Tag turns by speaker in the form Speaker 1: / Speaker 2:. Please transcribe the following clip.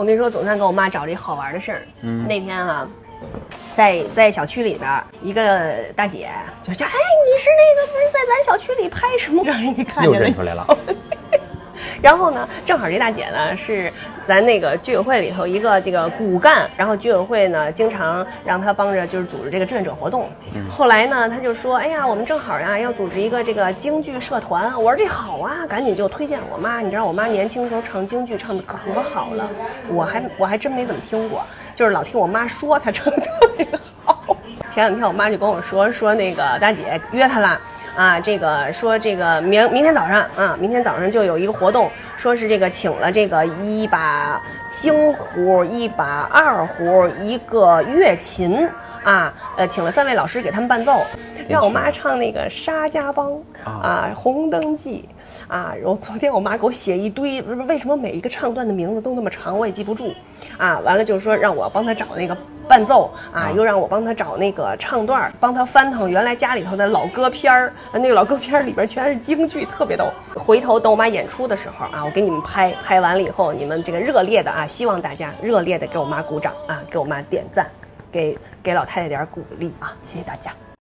Speaker 1: 我跟你说，总算给我妈找了一好玩的事儿。嗯，那天啊，在在小区里边儿，一个大姐就叫：“哎，你是那个不是在咱小区里拍什么？让人给看
Speaker 2: 又
Speaker 1: 见了
Speaker 2: 认出来了。
Speaker 1: 然后呢，正好这大姐呢是咱那个居委会里头一个这个骨干，然后居委会呢经常让她帮着就是组织这个志愿者活动。后来呢，她就说：“哎呀，我们正好呀要组织一个这个京剧社团。”我说：“这好啊，赶紧就推荐我妈。你知道我妈年轻时候唱京剧唱的可好了，我还我还真没怎么听过，就是老听我妈说她唱的特别好。前两天我妈就跟我说说那个大姐约她啦。啊，这个说这个明明天早上啊，明天早上就有一个活动，说是这个请了这个一把京胡，一把二胡，一个乐琴啊，呃，请了三位老师给他们伴奏，让我妈唱那个《沙家浜》啊，《红灯记》啊。然后昨天我妈给我写一堆，为什么每一个唱段的名字都那么长，我也记不住啊。完了就是说让我帮她找那个。伴奏啊，又让我帮他找那个唱段儿，帮他翻腾原来家里头的老歌片儿，那个老歌片儿里边全是京剧，特别逗。回头等我妈演出的时候啊，我给你们拍拍完了以后，你们这个热烈的啊，希望大家热烈的给我妈鼓掌啊，给我妈点赞，给给老太太点鼓励啊，谢谢大家。